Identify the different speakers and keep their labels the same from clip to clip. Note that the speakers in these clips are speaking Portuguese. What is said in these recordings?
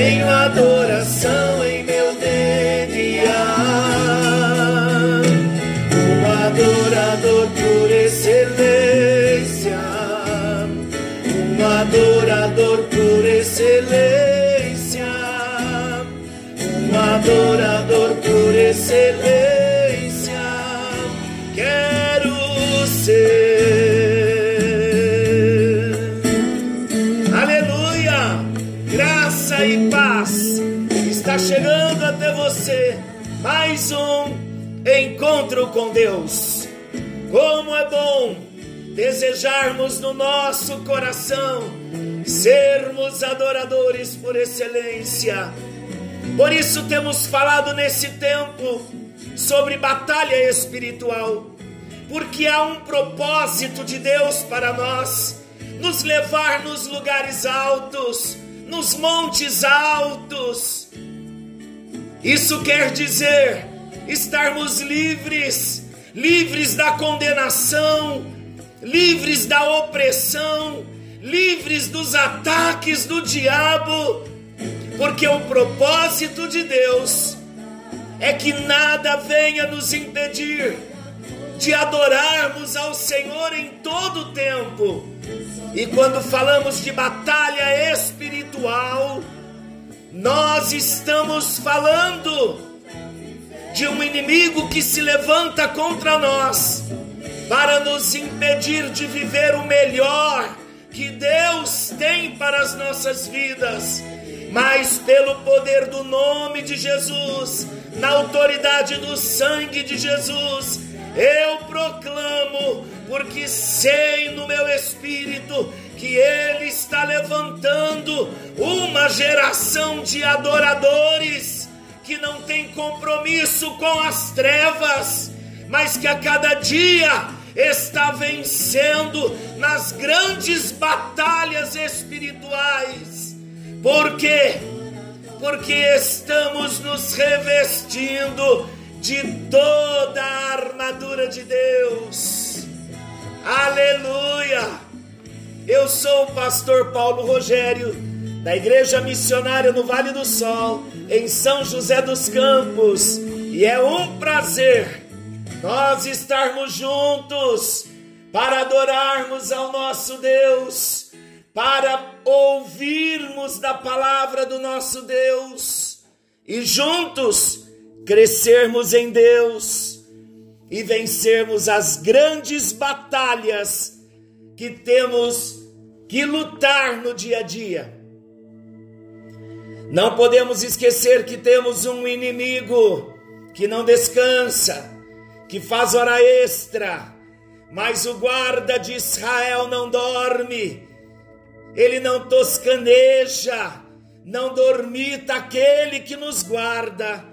Speaker 1: Tenho adoração em meu DNA. Um adorador por excelência. Um adorador por excelência. Um adorador encontro com Deus. Como é bom desejarmos no nosso coração sermos adoradores por excelência. Por isso temos falado nesse tempo sobre batalha espiritual, porque há um propósito de Deus para nós, nos levar nos lugares altos, nos montes altos. Isso quer dizer estarmos livres, livres da condenação, livres da opressão, livres dos ataques do diabo, porque o propósito de Deus é que nada venha nos impedir de adorarmos ao Senhor em todo o tempo. E quando falamos de batalha espiritual, nós estamos falando de um inimigo que se levanta contra nós para nos impedir de viver o melhor que Deus tem para as nossas vidas. Mas pelo poder do nome de Jesus, na autoridade do sangue de Jesus, eu proclamo, porque sei no meu espírito que Ele está levantando uma geração de adoradores que não tem compromisso com as trevas, mas que a cada dia está vencendo nas grandes batalhas espirituais. Por quê? Porque estamos nos revestindo de toda a armadura de Deus. Aleluia! Eu sou o pastor Paulo Rogério, da Igreja Missionária no Vale do Sol, em São José dos Campos, e é um prazer nós estarmos juntos para adorarmos ao nosso Deus, para ouvirmos da palavra do nosso Deus e juntos crescermos em Deus e vencermos as grandes batalhas que temos que lutar no dia a dia. Não podemos esquecer que temos um inimigo que não descansa, que faz hora extra, mas o guarda de Israel não dorme, ele não toscaneja, não dormita aquele que nos guarda,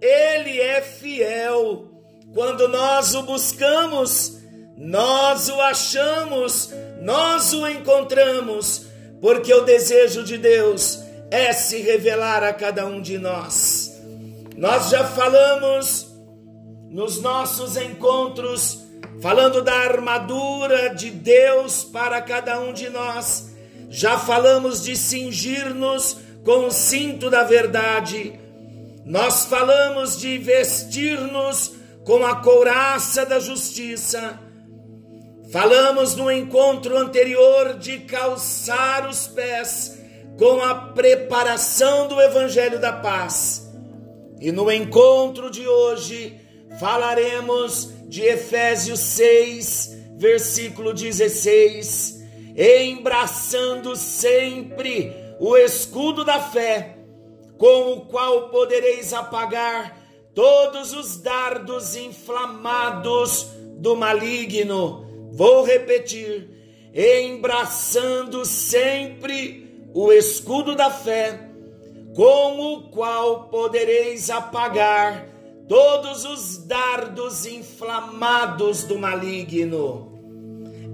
Speaker 1: ele é fiel. Quando nós o buscamos, nós o achamos, nós o encontramos, porque o desejo de Deus é se revelar a cada um de nós. Nós já falamos nos nossos encontros, falando da armadura de Deus para cada um de nós. Já falamos de cingir-nos com o cinto da verdade. Nós falamos de vestir-nos com a couraça da justiça. Falamos no encontro anterior de calçar os pés com a preparação do evangelho da paz. E no encontro de hoje falaremos de Efésios 6, versículo 16, embraçando sempre o escudo da fé, com o qual podereis apagar todos os dardos inflamados do maligno. Vou repetir: embraçando sempre o escudo da fé, com o qual podereis apagar todos os dardos inflamados do maligno,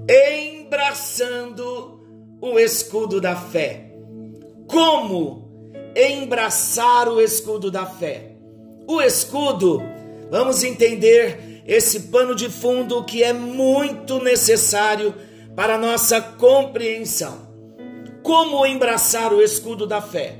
Speaker 1: embraçando o escudo da fé. Como embraçar o escudo da fé? O escudo, vamos entender esse pano de fundo que é muito necessário para nossa compreensão. Como embraçar o escudo da fé?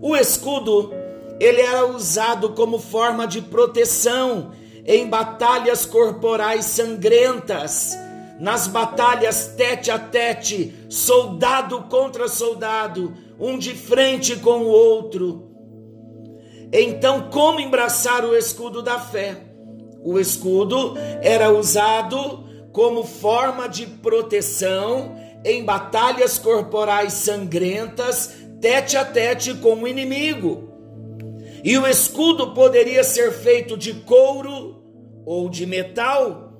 Speaker 1: O escudo, ele era usado como forma de proteção em batalhas corporais sangrentas, nas batalhas tete a tete, soldado contra soldado, um de frente com o outro. Então, como embraçar o escudo da fé? O escudo era usado como forma de proteção em batalhas corporais sangrentas, tete a tete com o inimigo. E o escudo poderia ser feito de couro ou de metal.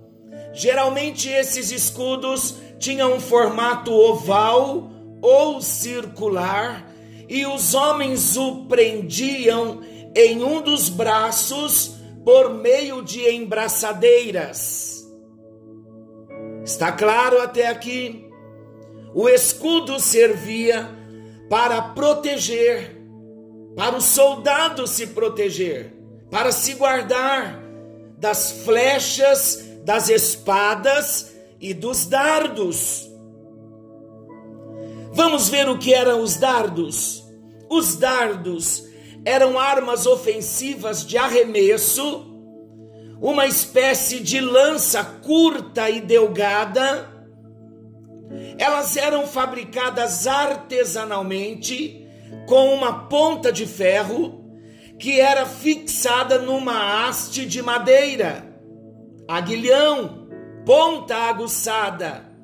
Speaker 1: Geralmente esses escudos tinham um formato oval ou circular, e os homens o prendiam em um dos braços por meio de embraçadeiras. Está claro até aqui? O escudo servia para proteger, para o soldado se proteger, para se guardar das flechas, das espadas e dos dardos. Vamos ver o que eram os dardos. Os dardos eram armas ofensivas de arremesso, uma espécie de lança curta e delgada. Elas eram fabricadas artesanalmente com uma ponta de ferro que era fixada numa haste de madeira, aguilhão, ponta aguçada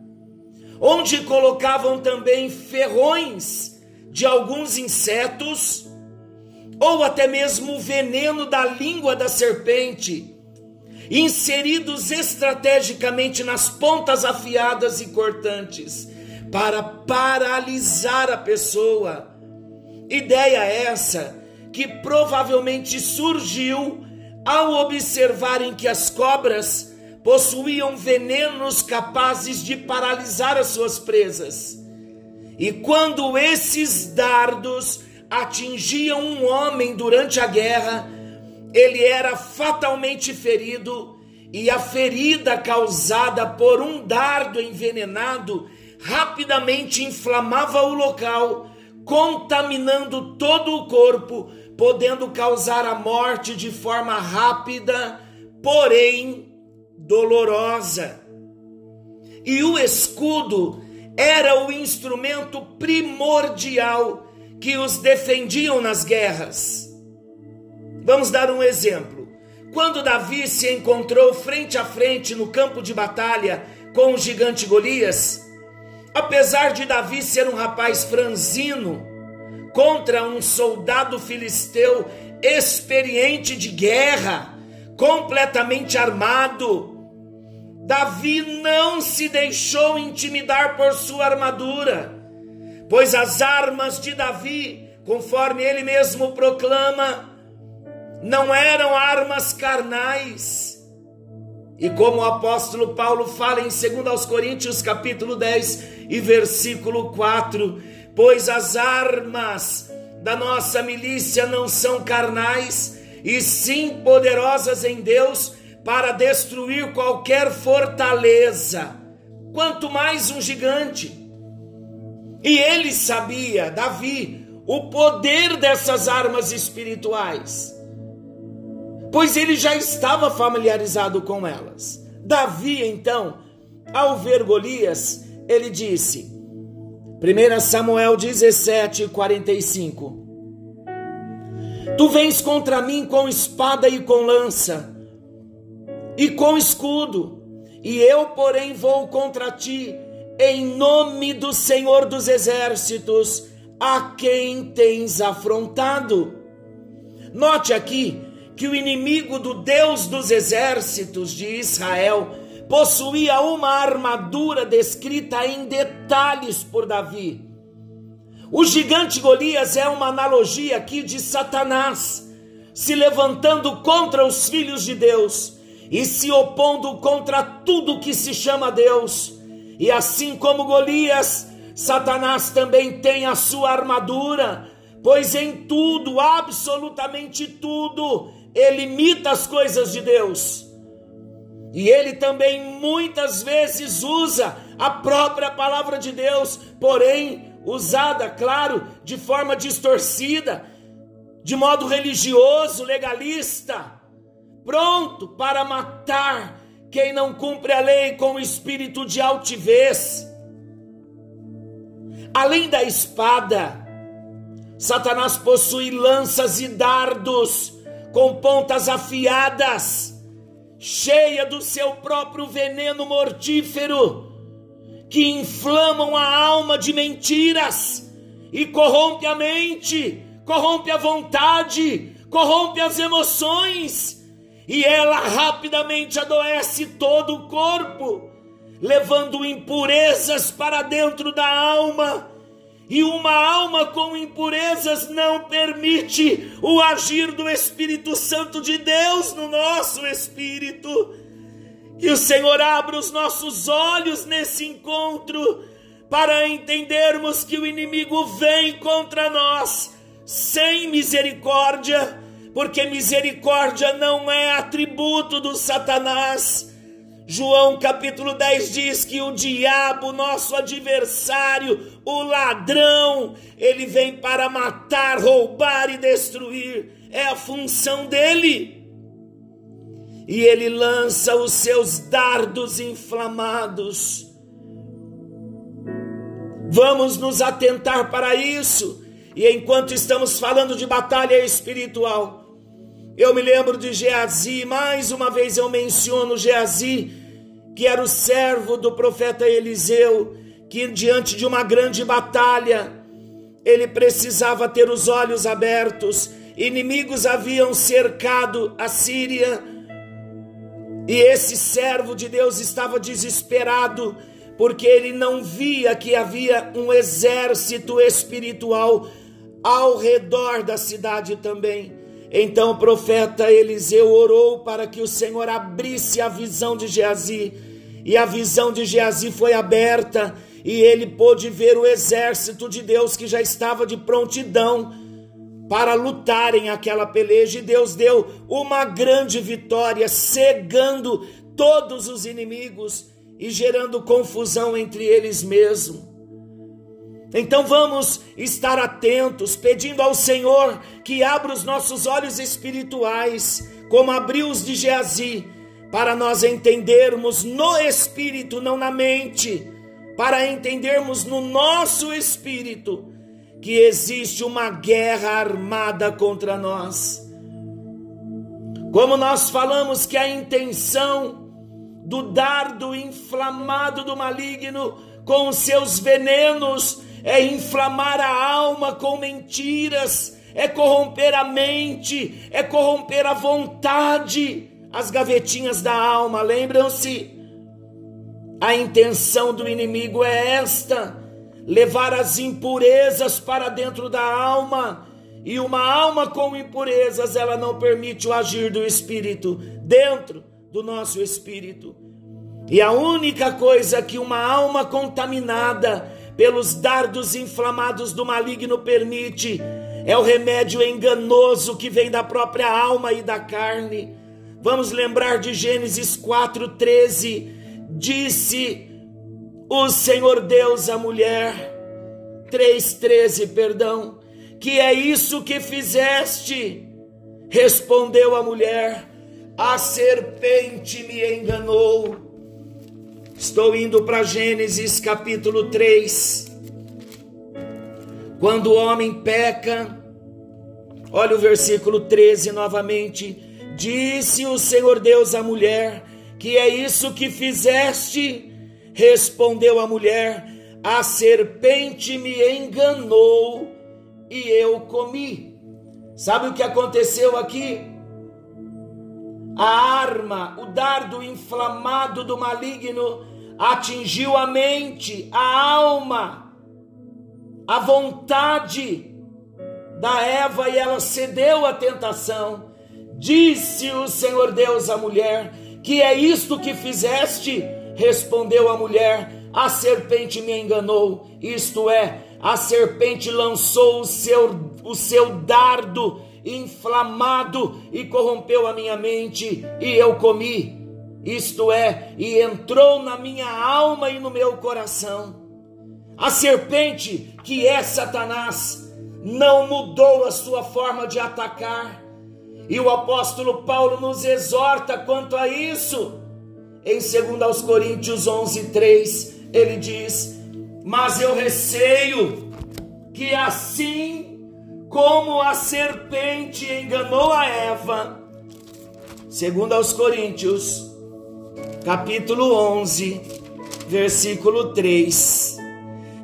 Speaker 1: onde colocavam também ferrões de alguns insetos, ou até mesmo o veneno da língua da serpente, inseridos estrategicamente nas pontas afiadas e cortantes, para paralisar a pessoa. Ideia essa que provavelmente surgiu ao observarem que as cobras possuíam venenos capazes de paralisar as suas presas. E quando esses dardos atingiam um homem durante a guerra, ele era fatalmente ferido, e a ferida causada por um dardo envenenado rapidamente inflamava o local, contaminando todo o corpo, podendo causar a morte de forma rápida, porém dolorosa. E o escudo era o instrumento primordial que os defendiam nas guerras. Vamos dar um exemplo. Quando Davi se encontrou frente a frente no campo de batalha com o gigante Golias, apesar de Davi ser um rapaz franzino contra um soldado filisteu experiente de guerra, completamente armado, Davi não se deixou intimidar por sua armadura, pois as armas de Davi, conforme ele mesmo proclama, não eram armas carnais. E como o apóstolo Paulo fala em 2 Coríntios capítulo 10 e versículo 4, pois as armas da nossa milícia não são carnais, e sim poderosas em Deus para destruir qualquer fortaleza, quanto mais um gigante. E ele sabia, Davi, o poder dessas armas espirituais, pois ele já estava familiarizado com elas. Davi, então, ao ver Golias, ele disse, 1 Samuel 17, 45: Tu vens contra mim com espada e com lança, e com escudo, e eu, porém, vou contra ti em nome do Senhor dos Exércitos, a quem tens afrontado. Note aqui que o inimigo do Deus dos Exércitos de Israel possuía uma armadura descrita em detalhes por Davi. O gigante Golias é uma analogia aqui de Satanás se levantando contra os filhos de Deus e se opondo contra tudo que se chama Deus. E assim como Golias, Satanás também tem a sua armadura, pois em tudo, absolutamente tudo, ele imita as coisas de Deus. E ele também muitas vezes usa a própria palavra de Deus, porém usada, claro, de forma distorcida, de modo religioso, legalista, pronto para matar quem não cumpre a lei com o espírito de altivez. Além da espada, Satanás possui lanças e dardos com pontas afiadas, cheia do seu próprio veneno mortífero que inflamam a alma de mentiras e corrompe a mente, corrompe a vontade, corrompe as emoções, e ela rapidamente adoece todo o corpo, levando impurezas para dentro da alma. E uma alma com impurezas não permite o agir do Espírito Santo de Deus no nosso espírito. Que o Senhor abra os nossos olhos nesse encontro para entendermos que o inimigo vem contra nós sem misericórdia, porque misericórdia não é atributo do Satanás. João capítulo 10 diz que o diabo, nosso adversário, o ladrão, ele vem para matar, roubar e destruir. É a função dele e ele lança os seus dardos inflamados. Vamos nos atentar para isso. E enquanto estamos falando de batalha espiritual, eu me lembro de Geazi, mais uma vez eu menciono Geazi, que era o servo do profeta Eliseu, que diante de uma grande batalha, ele precisava ter os olhos abertos. Inimigos haviam cercado a Síria, e esse servo de Deus estava desesperado, porque ele não via que havia um exército espiritual ao redor da cidade também. Então o profeta Eliseu orou para que o Senhor abrisse a visão de Geazi, e a visão de Geazi foi aberta, e ele pôde ver o exército de Deus que já estava de prontidão para lutarem aquela peleja e Deus deu uma grande vitória, cegando todos os inimigos e gerando confusão entre eles mesmos. Então vamos estar atentos, pedindo ao Senhor que abra os nossos olhos espirituais, como abriu os de Geazi, para nós entendermos no espírito, não na mente, para entendermos no nosso espírito que existe uma guerra armada contra nós. Como nós falamos que a intenção do dardo inflamado do maligno com os seus venenos é inflamar a alma com mentiras, é corromper a mente, é corromper a vontade, as gavetinhas da alma, lembram-se? A intenção do inimigo é esta: levar as impurezas para dentro da alma. E uma alma com impurezas, ela não permite o agir do espírito dentro do nosso espírito. E a única coisa que uma alma contaminada pelos dardos inflamados do maligno permite é o remédio enganoso que vem da própria alma e da carne. Vamos lembrar de Gênesis 4:13. Disse o Senhor Deus a mulher, 3,13, perdão, que é isso que fizeste? Respondeu a mulher, a serpente me enganou. Estou indo para Gênesis capítulo 3. Quando o homem peca, Olha o versículo 13 novamente. Disse o Senhor Deus à mulher: Que é isso que fizeste? Respondeu a mulher: A serpente me enganou e eu comi. Sabe o que aconteceu aqui? A arma, o dardo inflamado do maligno atingiu a mente, a alma, a vontade da Eva e ela cedeu à tentação. Disse o Senhor Deus à mulher: Que é isto que fizeste? Respondeu a mulher: A serpente me enganou. Isto é, a serpente lançou o seu, o seu dardo inflamado e corrompeu a minha mente, e eu comi. Isto é, e entrou na minha alma e no meu coração. A serpente, que é Satanás, não mudou a sua forma de atacar. E o apóstolo Paulo nos exorta quanto a isso. Em 2 Coríntios 11, 3, ele diz: Mas eu receio que assim como a serpente enganou a Eva, segundo aos Coríntios, capítulo 11, versículo 3.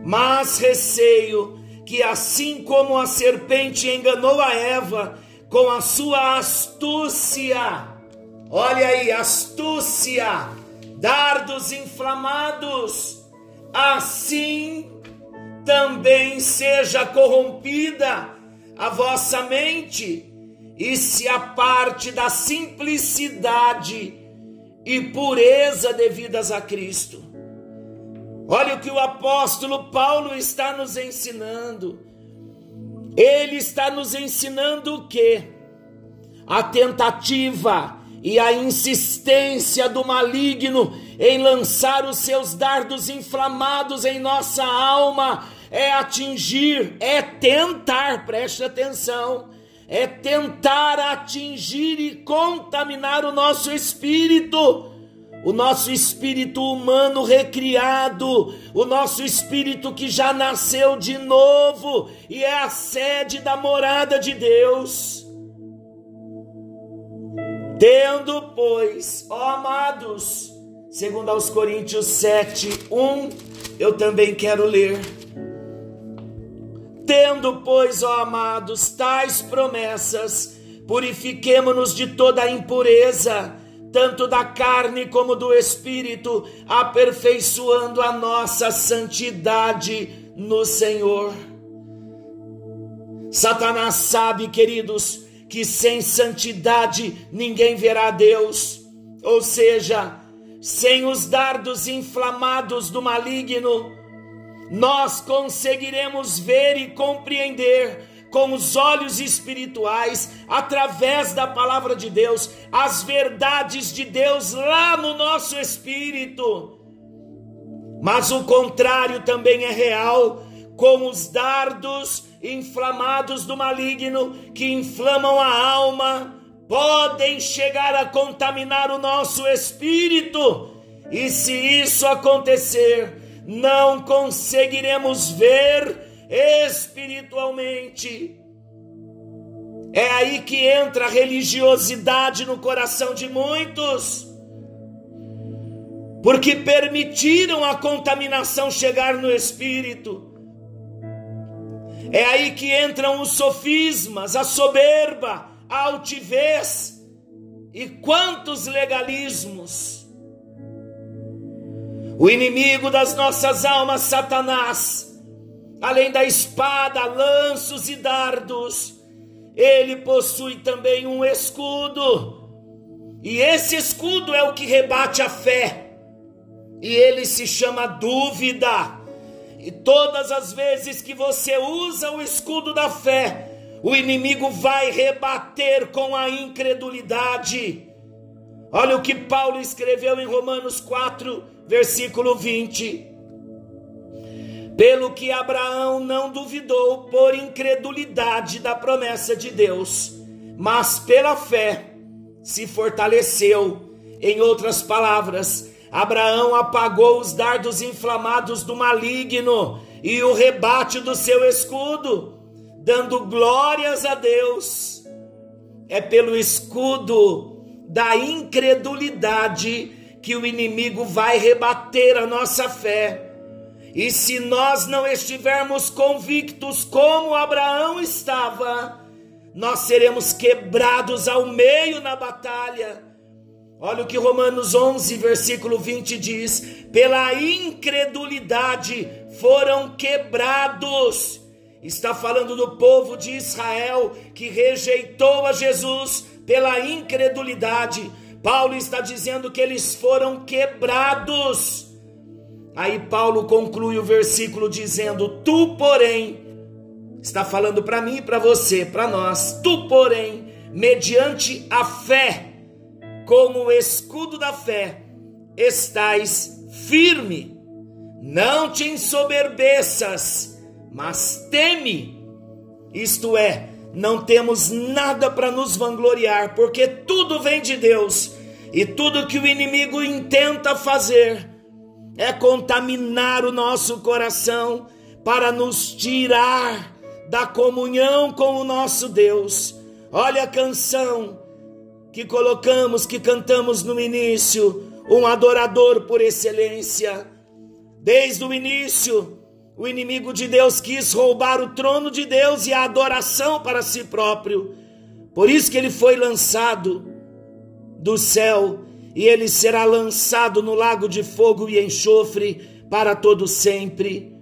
Speaker 1: Mas receio que assim como a serpente enganou a Eva com a sua astúcia, olha aí, astúcia, dardos inflamados, assim também seja corrompida a vossa mente e se aparte da simplicidade e pureza devidas a Cristo. Olha o que o apóstolo Paulo está nos ensinando. Ele está nos ensinando o que? A tentativa e a insistência do maligno em lançar os seus dardos inflamados em nossa alma é atingir, é tentar, preste atenção, é tentar atingir e contaminar o nosso espírito o nosso espírito humano recriado, o nosso espírito que já nasceu de novo e é a sede da morada de Deus. Tendo, pois, ó amados, segundo aos Coríntios 7, 1, eu também quero ler. Tendo, pois, ó amados, tais promessas, purifiquemo-nos de toda a impureza, tanto da carne como do espírito, aperfeiçoando a nossa santidade no Senhor. Satanás sabe, queridos, que sem santidade ninguém verá Deus, ou seja, sem os dardos inflamados do maligno, nós conseguiremos ver e compreender com os olhos espirituais, através da palavra de Deus, as verdades de Deus lá no nosso espírito. Mas o contrário também é real, com os dardos inflamados do maligno que inflamam a alma, podem chegar a contaminar o nosso espírito. E se isso acontecer, não conseguiremos ver espiritualmente. É aí que entra a religiosidade no coração de muitos, porque permitiram a contaminação chegar no espírito. É aí que entram os sofismas, a soberba, a altivez e quantos legalismos. O inimigo das nossas almas, Satanás, além da espada, lanços e dardos, ele possui também um escudo. E esse escudo é o que rebate a fé. E ele se chama dúvida. E todas as vezes que você usa o escudo da fé, o inimigo vai rebater com a incredulidade. Olha o que Paulo escreveu em Romanos 4, versículo 20. Pelo que Abraão não duvidou por incredulidade da promessa de Deus, mas pela fé se fortaleceu. Em outras palavras, Abraão apagou os dardos inflamados do maligno e o rebate do seu escudo. dando glórias a Deus, é pelo escudo da incredulidade que o inimigo vai rebater a nossa fé. E se nós não estivermos convictos como Abraão estava, nós seremos quebrados ao meio na batalha. Olha o que Romanos 11, versículo 20 diz: pela incredulidade foram quebrados. Está falando do povo de Israel que rejeitou a Jesus pela incredulidade. Paulo está dizendo que eles foram quebrados. Aí Paulo conclui o versículo dizendo: Tu, porém, está falando para mim e para você, para nós, tu, porém, mediante a fé, com o escudo da fé, estais firme. Não te ensoberbeças, mas teme. Isto é, não temos nada para nos vangloriar, porque tudo vem de Deus e tudo que o inimigo intenta fazer é contaminar o nosso coração para nos tirar da comunhão com o nosso Deus. Olha a canção que colocamos, que cantamos no início, um adorador por excelência. Desde o início, o inimigo de Deus quis roubar o trono de Deus e a adoração para si próprio. Por isso que ele foi lançado do céu e ele será lançado no lago de fogo e enxofre para todo sempre.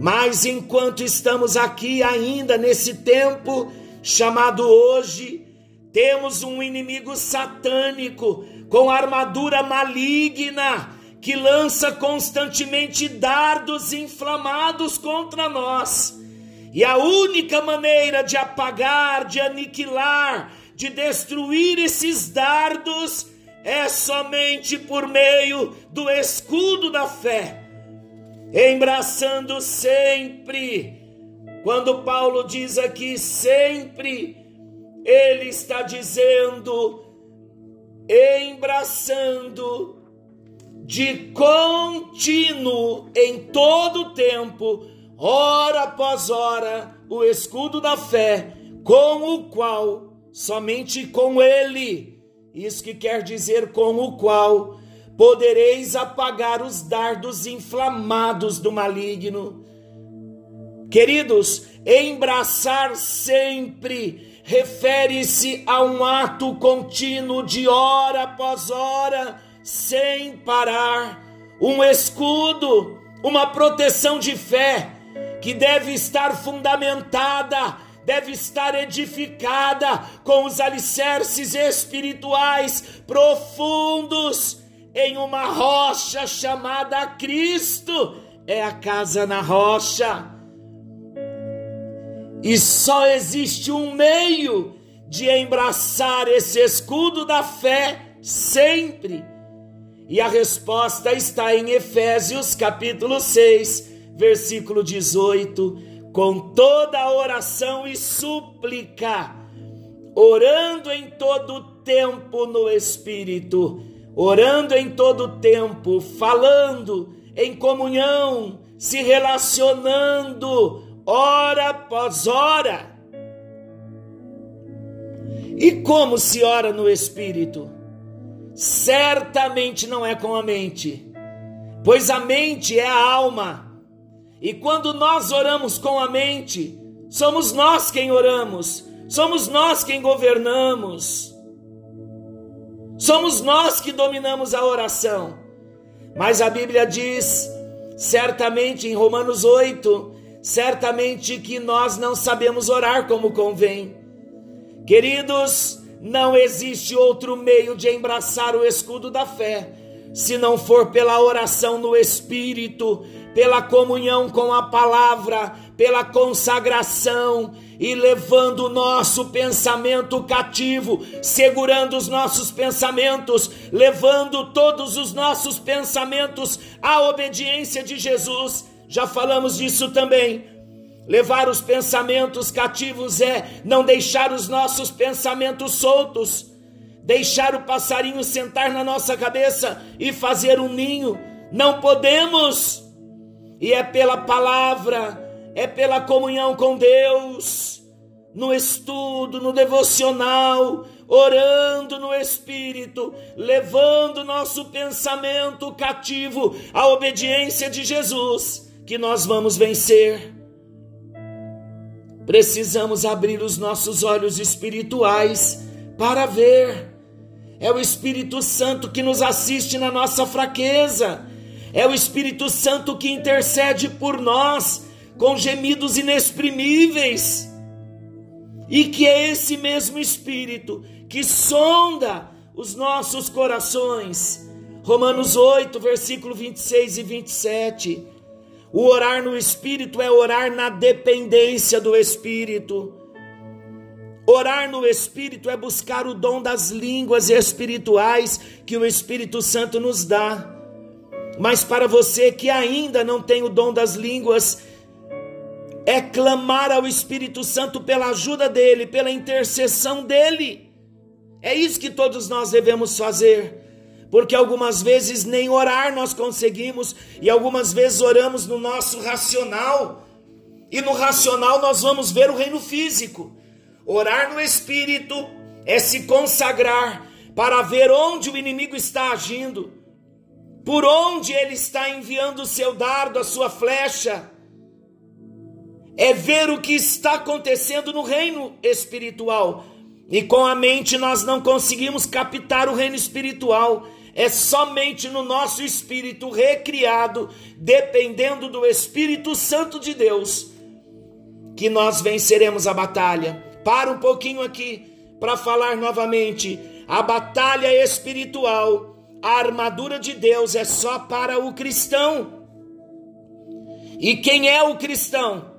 Speaker 1: Mas enquanto estamos aqui ainda nesse tempo chamado hoje, temos um inimigo satânico com armadura maligna que lança constantemente dardos inflamados contra nós. E a única maneira de apagar, de aniquilar, de destruir esses dardos é somente por meio do escudo da fé, embraçando sempre. Quando Paulo diz aqui sempre, ele está dizendo, embraçando de contínuo em todo o tempo, hora após hora, o escudo da fé, com o qual, somente com ele, isso que quer dizer com o qual, podereis apagar os dardos inflamados do maligno. Queridos, embraçar sempre refere-se a um ato contínuo de hora após hora sem parar, um escudo, uma proteção de fé que deve estar fundamentada, deve estar edificada com os alicerces espirituais profundos em uma rocha chamada Cristo. É a casa na rocha. E só existe um meio de embraçar esse escudo da fé sempre e a resposta está em Efésios capítulo 6, versículo 18, com toda oração e súplica, orando em todo tempo no Espírito, orando em todo tempo, falando em comunhão, se relacionando, hora após hora. E como se ora no Espírito? certamente não é com a mente, pois a mente é a alma. E quando nós oramos com a mente, somos nós quem oramos, somos nós quem governamos, somos nós que dominamos a oração. Mas a Bíblia diz, certamente em Romanos 8, certamente que nós não sabemos orar como convém. Queridos, não existe outro meio de embraçar o escudo da fé, se não for pela oração no Espírito, pela comunhão com a palavra, pela consagração e levando o nosso pensamento cativo, segurando os nossos pensamentos, levando todos os nossos pensamentos à obediência de Jesus. Já falamos disso também. Levar os pensamentos cativos é não deixar os nossos pensamentos soltos, deixar o passarinho sentar na nossa cabeça e fazer um ninho. Não podemos. E é pela palavra, é pela comunhão com Deus, no estudo, no devocional, orando no Espírito, levando nosso pensamento cativo à obediência de Jesus, que nós vamos vencer. Precisamos abrir os nossos olhos espirituais para ver. É o Espírito Santo que nos assiste na nossa fraqueza. É o Espírito Santo que intercede por nós com gemidos inexprimíveis. E que é esse mesmo Espírito que sonda os nossos corações. Romanos 8, versículo 26 e 27. O orar no Espírito é orar na dependência do Espírito. Orar no Espírito é buscar o dom das línguas espirituais que o Espírito Santo nos dá. Mas para você que ainda não tem o dom das línguas, é clamar ao Espírito Santo pela ajuda dele, pela intercessão dele. É isso que todos nós devemos fazer porque algumas vezes nem orar nós conseguimos e algumas vezes oramos no nosso racional. E no racional nós vamos ver o reino físico. Orar no espírito é se consagrar para ver onde o inimigo está agindo, por onde ele está enviando o seu dardo, a sua flecha. É ver o que está acontecendo no reino espiritual. E com a mente nós não conseguimos captar o reino espiritual. É somente no nosso espírito recriado, dependendo do Espírito Santo de Deus, que nós venceremos a batalha. Para um pouquinho aqui para falar novamente. A batalha espiritual, a armadura de Deus é só para o cristão. E quem é o cristão?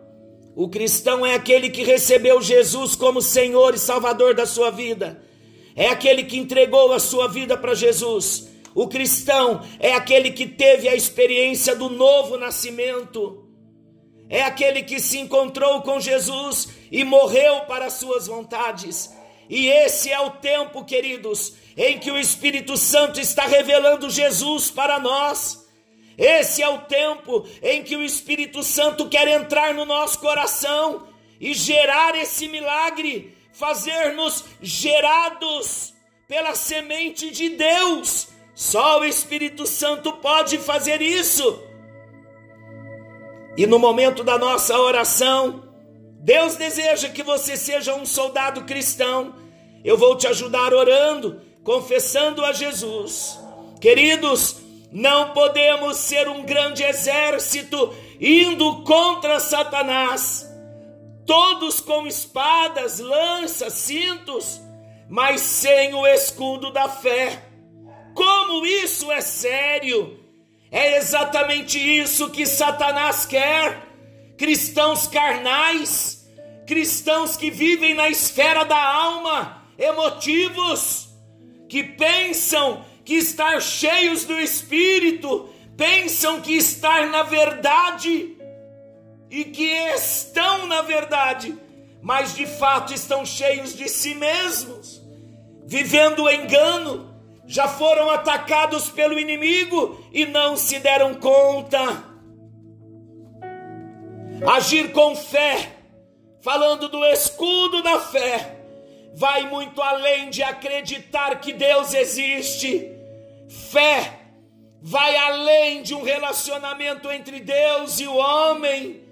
Speaker 1: O cristão é aquele que recebeu Jesus como Senhor e Salvador da sua vida é aquele que entregou a sua vida para Jesus. O cristão é aquele que teve a experiência do novo nascimento. É aquele que se encontrou com Jesus e morreu para as suas vontades. E esse é o tempo, queridos, em que o Espírito Santo está revelando Jesus para nós. Esse é o tempo em que o Espírito Santo quer entrar no nosso coração e gerar esse milagre fazer-nos gerados pela semente de Deus. Só o Espírito Santo pode fazer isso. E no momento da nossa oração, Deus deseja que você seja um soldado cristão. Eu vou te ajudar orando, confessando a Jesus. Queridos, não podemos ser um grande exército indo contra Satanás todos com espadas, lanças, cintos, mas sem o escudo da fé. Como isso é sério? É exatamente isso que Satanás quer. Cristãos carnais, cristãos que vivem na esfera da alma, emotivos, que pensam que estar cheios do espírito, pensam que estar na verdade e que estão na verdade, mas de fato estão cheios de si mesmos, vivendo o engano, já foram atacados pelo inimigo e não se deram conta. Agir com fé, falando do escudo da fé, vai muito além de acreditar que Deus existe. Fé vai além de um relacionamento entre Deus e o homem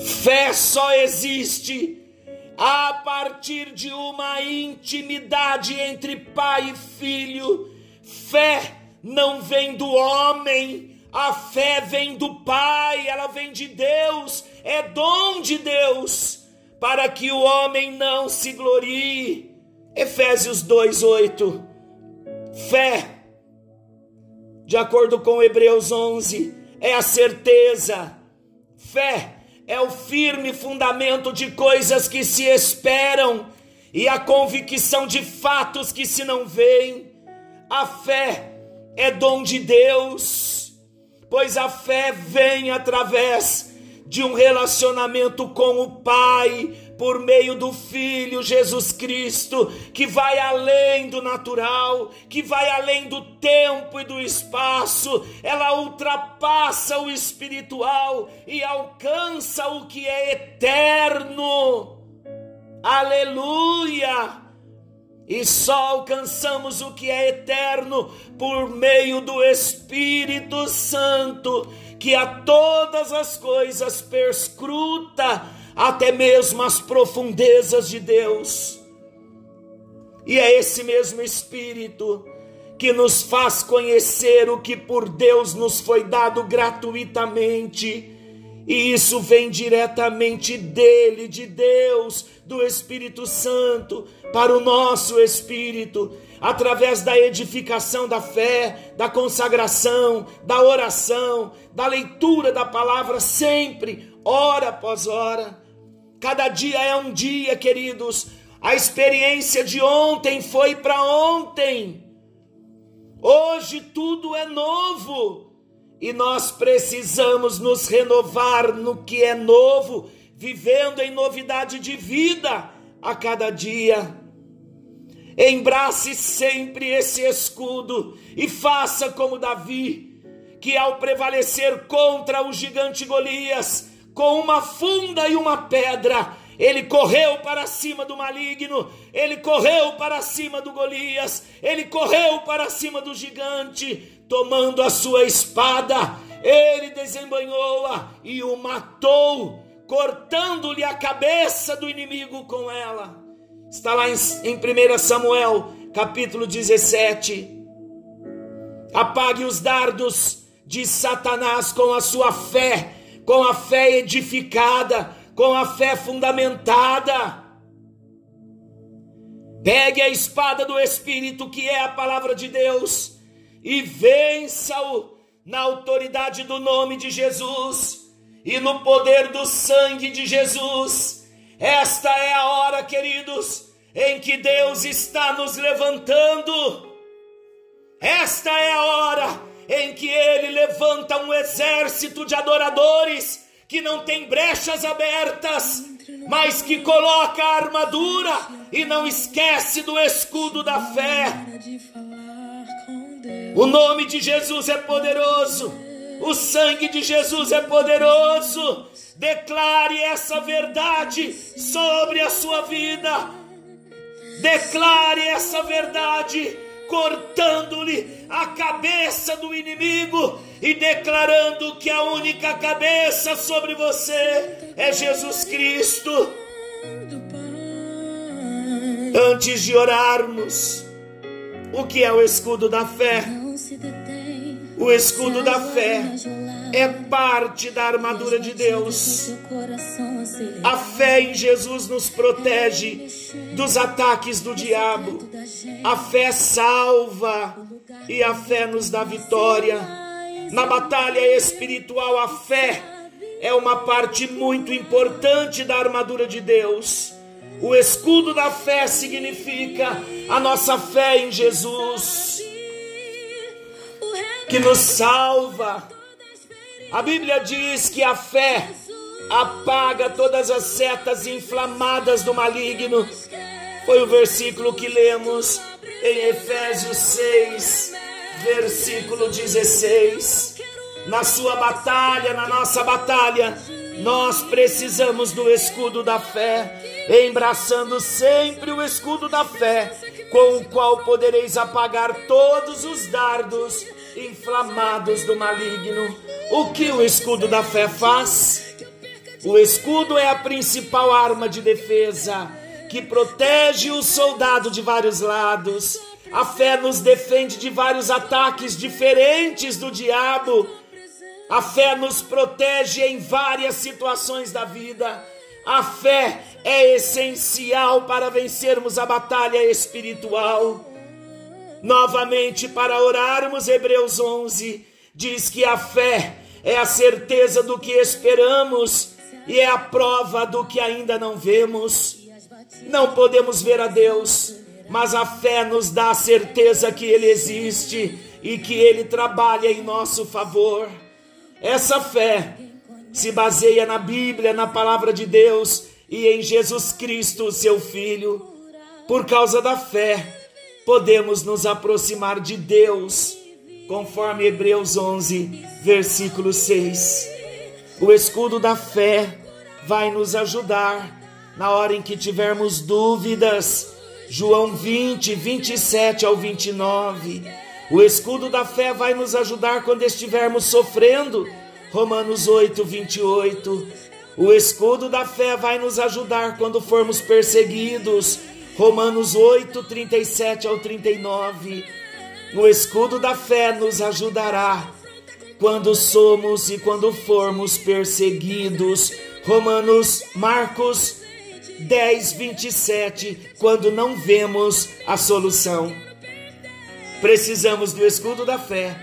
Speaker 1: Fé só existe a partir de uma intimidade entre pai e filho. Fé não vem do homem, a fé vem do Pai, ela vem de Deus, é dom de Deus, para que o homem não se glorie. Efésios 2:8. Fé, de acordo com Hebreus 11, é a certeza. Fé é o firme fundamento de coisas que se esperam e a convicção de fatos que se não veem. A fé é dom de Deus, pois a fé vem através de um relacionamento com o Pai, por meio do Filho Jesus Cristo, que vai além do natural, que vai além do tempo e do espaço, ela ultrapassa o espiritual e alcança o que é eterno. Aleluia! E só alcançamos o que é eterno por meio do Espírito Santo, que a todas as coisas perscruta até mesmo as profundezas de Deus. E é esse mesmo Espírito que nos faz conhecer o que por Deus nos foi dado gratuitamente. E isso vem diretamente dele, de Deus, do Espírito Santo, para o nosso espírito, através da edificação da fé, da consagração, da oração, da leitura da palavra, sempre, hora após hora. Cada dia é um dia, queridos. A experiência de ontem foi para ontem. Hoje tudo é novo e nós precisamos nos renovar no que é novo, vivendo em novidade de vida a cada dia. Embrace sempre esse escudo e faça como Davi, que ao prevalecer contra o gigante Golias, com uma funda e uma pedra. Ele correu para cima do maligno, ele correu para cima do Golias, ele correu para cima do gigante, tomando a sua espada, ele desembanhou-a e o matou, cortando-lhe a cabeça do inimigo com ela. Está lá em, em 1 Samuel, capítulo 17. Apague os dardos de Satanás com a sua fé com a fé edificada, com a fé fundamentada. Pegue a espada do Espírito, que é a palavra de Deus, e vença-o na autoridade do nome de Jesus e no poder do sangue de Jesus. Esta é a hora, queridos, em que Deus está nos levantando. Esta é a hora em que ele levanta um exército de adoradores que não tem brechas abertas, mas que coloca a armadura e não esquece do escudo da fé. O nome de Jesus é poderoso, o sangue de Jesus é poderoso. Declare essa verdade sobre a sua vida. Declare essa verdade cortando-lhe a cabeça do inimigo e declarando que a única cabeça sobre você é Jesus Cristo. Antes de orarmos, o que é o escudo da fé? O escudo da fé é parte da armadura de Deus. A fé em Jesus nos protege dos ataques do diabo. A fé salva e a fé nos dá vitória. Na batalha espiritual, a fé é uma parte muito importante da armadura de Deus. O escudo da fé significa a nossa fé em Jesus, que nos salva a Bíblia diz que a fé apaga todas as setas inflamadas do maligno. Foi o versículo que lemos em Efésios 6, versículo 16. Na sua batalha, na nossa batalha, nós precisamos do escudo da fé, embraçando sempre o escudo da fé, com o qual podereis apagar todos os dardos inflamados do maligno. O que o escudo da fé faz? O escudo é a principal arma de defesa que protege o soldado de vários lados. A fé nos defende de vários ataques diferentes do diabo. A fé nos protege em várias situações da vida. A fé é essencial para vencermos a batalha espiritual. Novamente, para orarmos, Hebreus 11 diz que a fé é a certeza do que esperamos e é a prova do que ainda não vemos. Não podemos ver a Deus, mas a fé nos dá a certeza que Ele existe e que Ele trabalha em nosso favor. Essa fé se baseia na Bíblia, na palavra de Deus e em Jesus Cristo, seu Filho. Por causa da fé, podemos nos aproximar de Deus, conforme Hebreus 11, versículo 6. O escudo da fé vai nos ajudar na hora em que tivermos dúvidas. João 20, 27 ao 29. O escudo da fé vai nos ajudar quando estivermos sofrendo. Romanos 8, 28. O escudo da fé vai nos ajudar quando formos perseguidos. Romanos 8, 37 ao 39. O escudo da fé nos ajudará quando somos e quando formos perseguidos. Romanos, Marcos 10, 27, quando não vemos a solução. Precisamos do escudo da fé,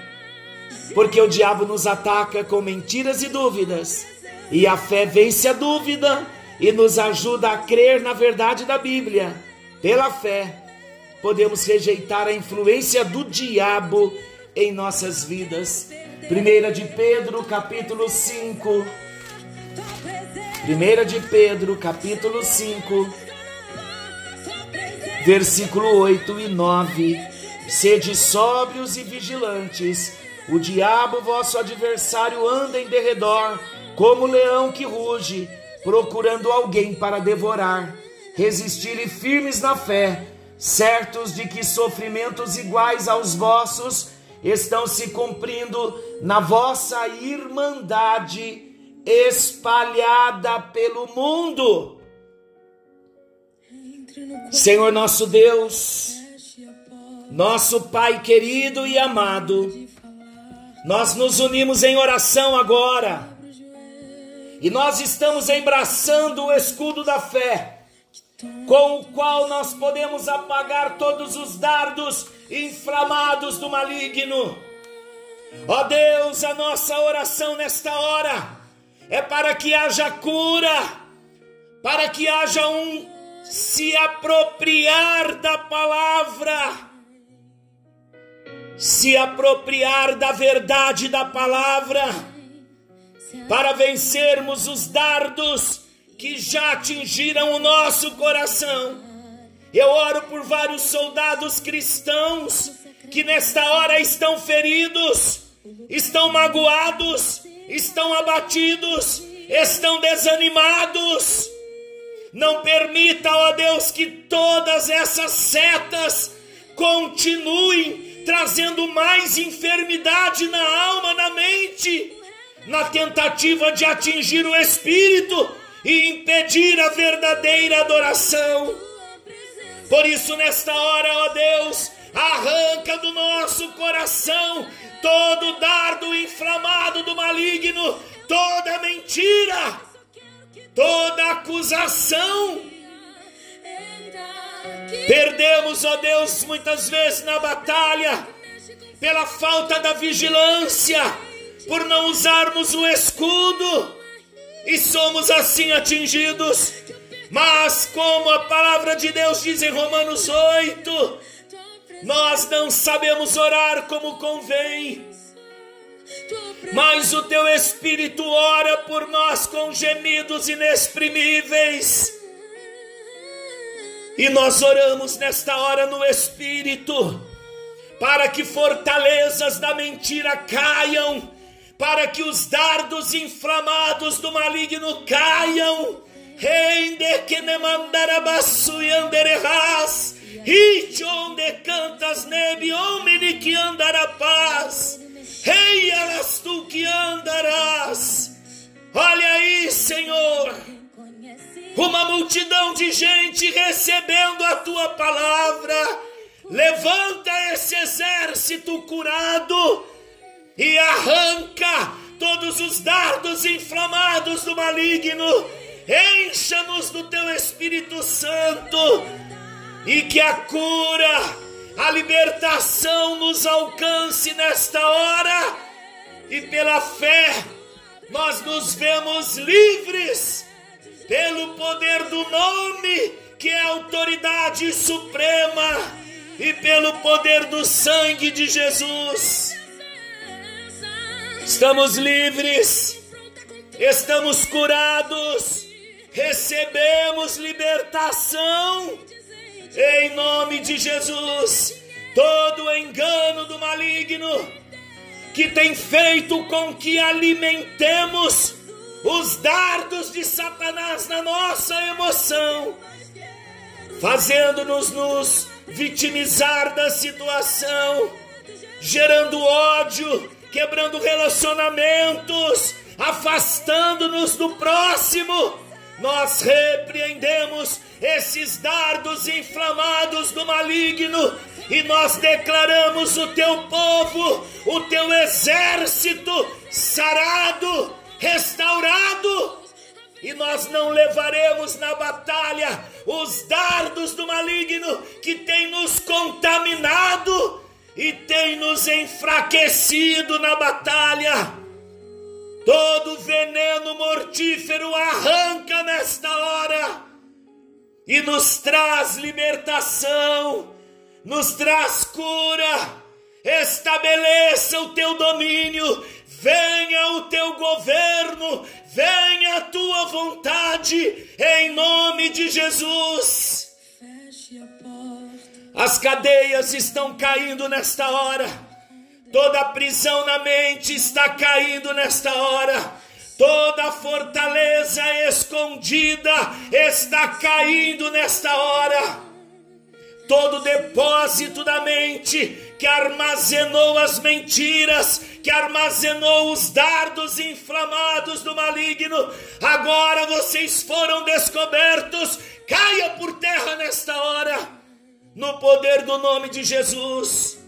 Speaker 1: porque o diabo nos ataca com mentiras e dúvidas, e a fé vence a dúvida e nos ajuda a crer na verdade da Bíblia. Pela fé, podemos rejeitar a influência do diabo em nossas vidas. 1 de Pedro, capítulo 5 1 de Pedro, capítulo 5, versículo 8 e 9. Sede sóbrios e vigilantes, o diabo, vosso adversário, anda em derredor, como leão que ruge, procurando alguém para devorar. Resistirem firmes na fé, certos de que sofrimentos iguais aos vossos estão se cumprindo na vossa irmandade espalhada pelo mundo. Senhor nosso Deus, nosso Pai querido e amado, nós nos unimos em oração agora e nós estamos embraçando o escudo da fé, com o qual nós podemos apagar todos os dardos inflamados do maligno. Ó Deus, a nossa oração nesta hora é para que haja cura, para que haja um se apropriar da palavra, se apropriar da verdade da palavra, para vencermos os dardos que já atingiram o nosso coração. Eu oro por vários soldados cristãos que nesta hora estão feridos, estão magoados, estão abatidos, estão desanimados. Não permita, ó Deus, que todas essas setas continuem trazendo mais enfermidade na alma, na mente, na tentativa de atingir o espírito e impedir a verdadeira adoração. Por isso, nesta hora, ó Deus, arranca do nosso coração todo dardo inflamado do maligno, toda mentira, toda acusação. Perdemos, ó Deus, muitas vezes na batalha, pela falta da vigilância, por não usarmos o escudo, e somos assim atingidos. Mas, como a palavra de Deus diz em Romanos 8, nós não sabemos orar como convém, mas o teu Espírito ora por nós com gemidos inexprimíveis. E nós oramos nesta hora no Espírito, para que fortalezas da mentira caiam, para que os dardos inflamados do maligno caiam. Rende que ne mandarabasu e andererás Hit onde cantas nebe, homem que andará paz. Rei, elas tu que andarás. Olha aí, Senhor, uma multidão de gente recebendo a tua palavra. Levanta esse exército curado e arranca todos os dardos inflamados do maligno. Encha-nos do teu Espírito Santo e que a cura, a libertação nos alcance nesta hora e pela fé nós nos vemos livres pelo poder do nome que é a autoridade suprema e pelo poder do sangue de Jesus. Estamos livres, estamos curados recebemos libertação em nome de Jesus. Todo engano do maligno que tem feito com que alimentemos os dardos de Satanás na nossa emoção, fazendo-nos nos vitimizar da situação, gerando ódio, quebrando relacionamentos, afastando-nos do próximo. Nós repreendemos esses dardos inflamados do maligno e nós declaramos o teu povo, o teu exército sarado, restaurado. E nós não levaremos na batalha os dardos do maligno que tem nos contaminado e tem nos enfraquecido na batalha. Todo veneno mortífero arranca nesta hora e nos traz libertação, nos traz cura. Estabeleça o teu domínio, venha o teu governo, venha a tua vontade, em nome de Jesus. As cadeias estão caindo nesta hora, toda prisão na mente está caindo nesta hora Toda fortaleza escondida está caindo nesta hora. Todo depósito da mente que armazenou as mentiras, que armazenou os dardos inflamados do maligno, agora vocês foram descobertos. Caia por terra nesta hora, no poder do nome de Jesus.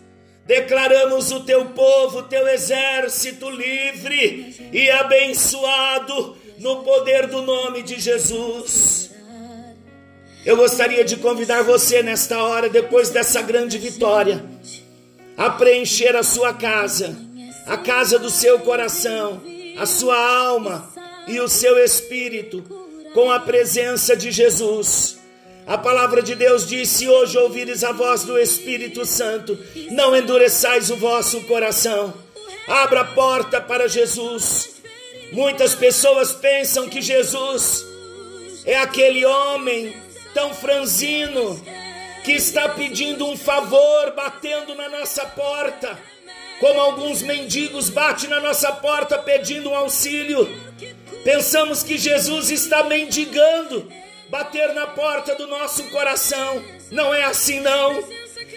Speaker 1: Declaramos o teu povo, teu exército livre e abençoado no poder do nome de Jesus. Eu gostaria de convidar você nesta hora, depois dessa grande vitória, a preencher a sua casa, a casa do seu coração, a sua alma e o seu espírito com a presença de Jesus. A palavra de Deus diz: Se hoje ouvires a voz do Espírito Santo, não endureçais o vosso coração. Abra a porta para Jesus. Muitas pessoas pensam que Jesus é aquele homem tão franzino que está pedindo um favor, batendo na nossa porta, como alguns mendigos batem na nossa porta pedindo um auxílio. Pensamos que Jesus está mendigando bater na porta do nosso coração. Não é assim, não.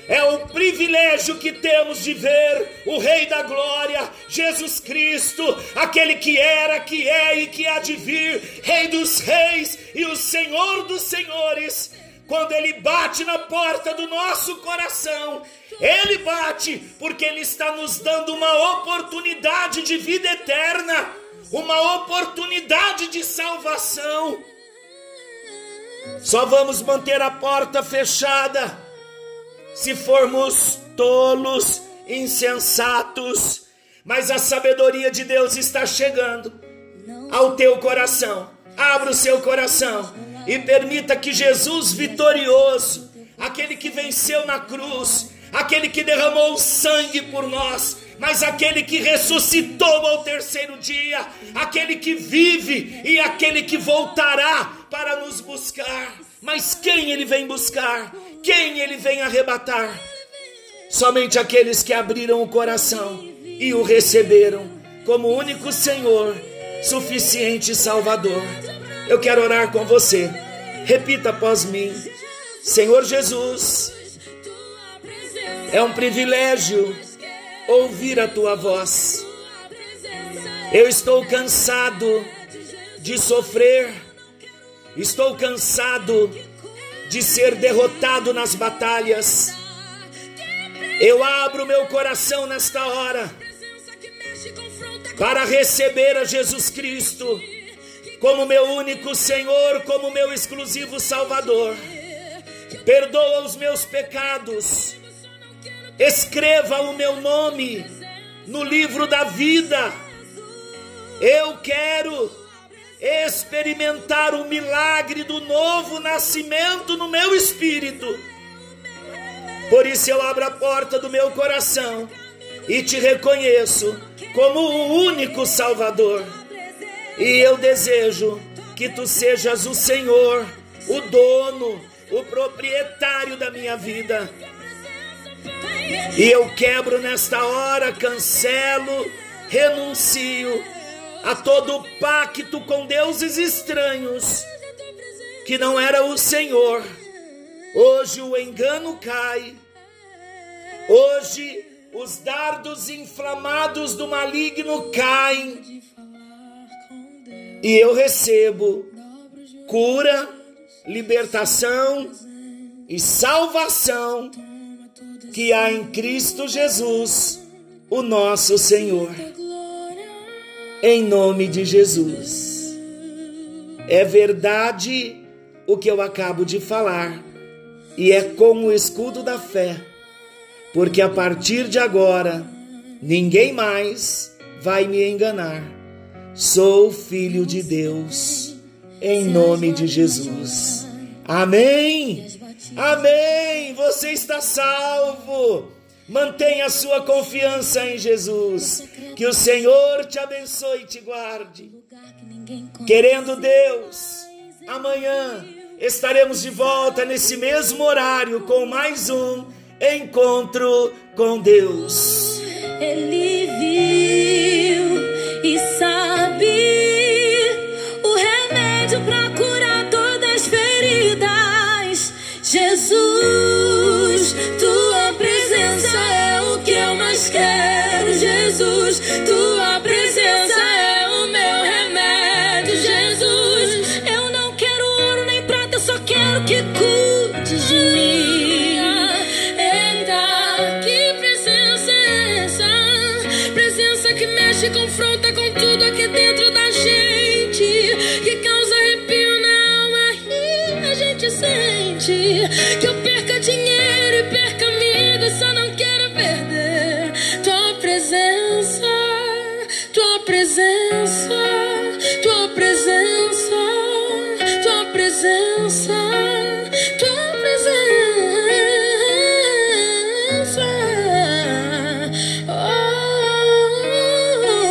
Speaker 1: É o privilégio que temos de ver o Rei da Glória, Jesus Cristo, aquele que era, que é e que há de vir, Rei dos Reis e o Senhor dos Senhores. Quando Ele bate na porta do nosso coração, Ele bate porque Ele está nos dando uma oportunidade de vida eterna, uma oportunidade de salvação. Só vamos manter a porta fechada se formos tolos, insensatos. Mas a sabedoria de Deus está chegando ao teu coração. Abra o seu coração e permita que Jesus vitorioso, aquele que venceu na cruz, aquele que derramou sangue por nós, mas aquele que ressuscitou ao terceiro dia, aquele que vive e aquele que voltará para nos buscar. Mas quem ele vem buscar? Quem ele vem arrebatar? Somente aqueles que abriram o coração e o receberam como único Senhor, suficiente Salvador. Eu quero orar com você. Repita após mim: Senhor Jesus, é um privilégio ouvir a tua voz. Eu estou cansado de sofrer, estou cansado de ser derrotado nas batalhas. Eu abro meu coração nesta hora para receber a Jesus Cristo como meu único Senhor, como meu exclusivo Salvador. Perdoa os meus pecados escreva o meu nome no livro da vida. Eu quero experimentar o milagre do novo nascimento no meu espírito. Por isso eu abro a porta do meu coração e te reconheço como o único Salvador. E eu desejo que tu sejas o Senhor, o dono, o proprietário da minha vida. E eu quebro nesta hora, cancelo, renuncio a todo pacto com deuses estranhos, que não era o Senhor. Hoje o engano cai, hoje os dardos inflamados do maligno caem, e eu recebo cura, libertação e salvação que há em Cristo Jesus, o nosso Senhor. Em nome de Jesus. É verdade o que eu acabo de falar, e é com o escudo da fé, porque a partir de agora ninguém mais vai me enganar. Sou filho de Deus, em nome de Jesus. Amém. Amém. Você está salvo. Mantenha sua confiança em Jesus. Que o Senhor te abençoe e te guarde. Querendo Deus, amanhã estaremos de volta nesse mesmo horário com mais um encontro com Deus.
Speaker 2: Ele viu e sabe o remédio para Jesus, tua presença é o que eu mais quero. Jesus, tua presença,